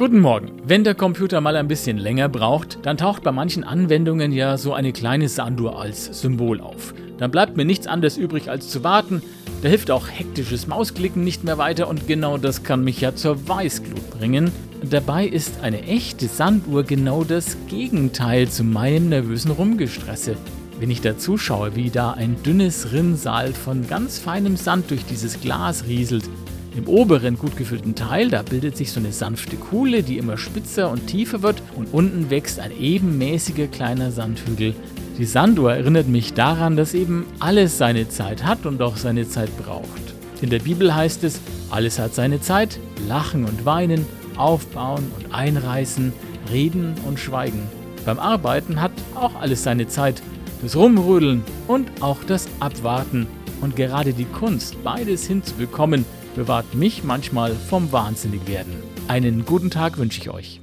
Guten Morgen. Wenn der Computer mal ein bisschen länger braucht, dann taucht bei manchen Anwendungen ja so eine kleine Sanduhr als Symbol auf. Dann bleibt mir nichts anderes übrig als zu warten. Da hilft auch hektisches Mausklicken nicht mehr weiter und genau das kann mich ja zur Weißglut bringen. Dabei ist eine echte Sanduhr genau das Gegenteil zu meinem nervösen Rumgestresse. Wenn ich da zuschaue, wie da ein dünnes Rinnsal von ganz feinem Sand durch dieses Glas rieselt, im oberen gut gefüllten Teil, da bildet sich so eine sanfte Kuhle, die immer spitzer und tiefer wird und unten wächst ein ebenmäßiger kleiner Sandhügel. Die Sanduhr erinnert mich daran, dass eben alles seine Zeit hat und auch seine Zeit braucht. In der Bibel heißt es, alles hat seine Zeit, lachen und weinen, aufbauen und einreißen, reden und schweigen. Beim Arbeiten hat auch alles seine Zeit, das Rumrödeln und auch das Abwarten. Und gerade die Kunst, beides hinzubekommen, bewahrt mich manchmal vom Wahnsinnigwerden. Einen guten Tag wünsche ich euch.